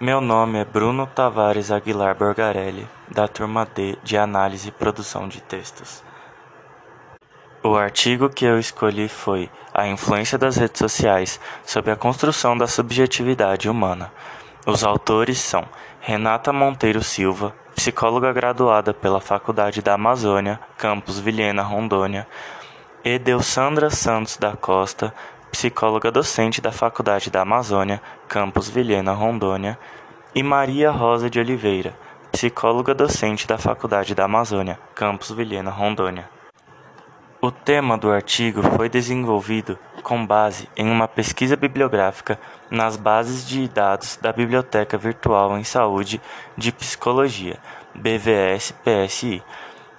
Meu nome é Bruno Tavares Aguilar Borgarelli, da turma D de Análise e Produção de Textos. O artigo que eu escolhi foi A influência das redes sociais sobre a construção da subjetividade humana. Os autores são Renata Monteiro Silva, psicóloga graduada pela Faculdade da Amazônia, campus Vilhena, Rondônia, e Deussandra Santos da Costa, psicóloga docente da Faculdade da Amazônia, campus Vilhena, Rondônia, e Maria Rosa de Oliveira, psicóloga docente da Faculdade da Amazônia, campus Vilhena, Rondônia. O tema do artigo foi desenvolvido com base em uma pesquisa bibliográfica nas bases de dados da Biblioteca Virtual em Saúde de Psicologia, BVS-PSI,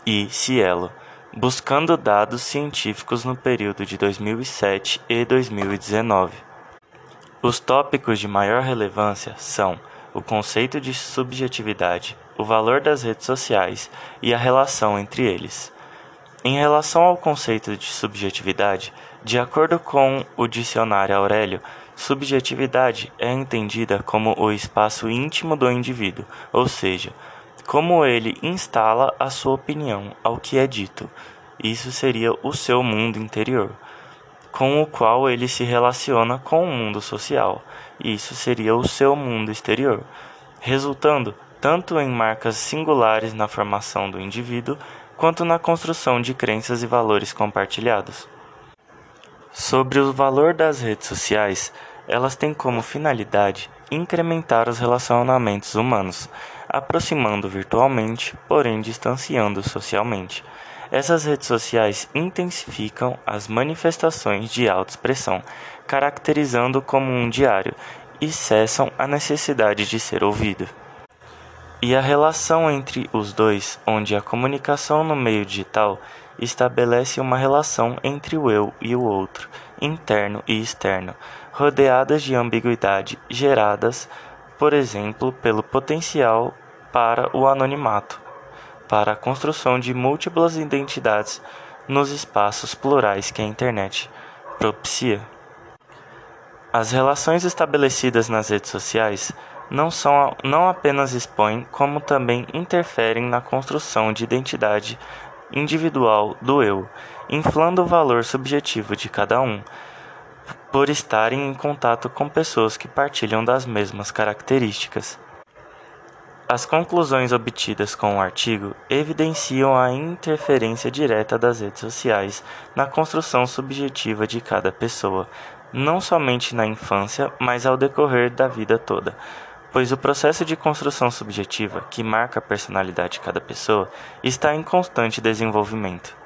e Cielo, buscando dados científicos no período de 2007 e 2019. Os tópicos de maior relevância são o conceito de subjetividade, o valor das redes sociais e a relação entre eles. Em relação ao conceito de subjetividade, de acordo com o dicionário Aurélio, subjetividade é entendida como o espaço íntimo do indivíduo, ou seja, como ele instala a sua opinião ao que é dito. Isso seria o seu mundo interior, com o qual ele se relaciona com o mundo social. Isso seria o seu mundo exterior, resultando tanto em marcas singulares na formação do indivíduo, quanto na construção de crenças e valores compartilhados. Sobre o valor das redes sociais, elas têm como finalidade incrementar os relacionamentos humanos, aproximando virtualmente, porém distanciando socialmente. Essas redes sociais intensificam as manifestações de autoexpressão, caracterizando como um diário, e cessam a necessidade de ser ouvido. E a relação entre os dois, onde a comunicação no meio digital estabelece uma relação entre o eu e o outro, interno e externo, rodeadas de ambiguidade geradas, por exemplo, pelo potencial para o anonimato, para a construção de múltiplas identidades nos espaços plurais que a internet propicia. As relações estabelecidas nas redes sociais não, são, não apenas expõem, como também interferem na construção de identidade individual do eu, inflando o valor subjetivo de cada um, por estarem em contato com pessoas que partilham das mesmas características. As conclusões obtidas com o artigo evidenciam a interferência direta das redes sociais na construção subjetiva de cada pessoa, não somente na infância, mas ao decorrer da vida toda, pois o processo de construção subjetiva, que marca a personalidade de cada pessoa, está em constante desenvolvimento.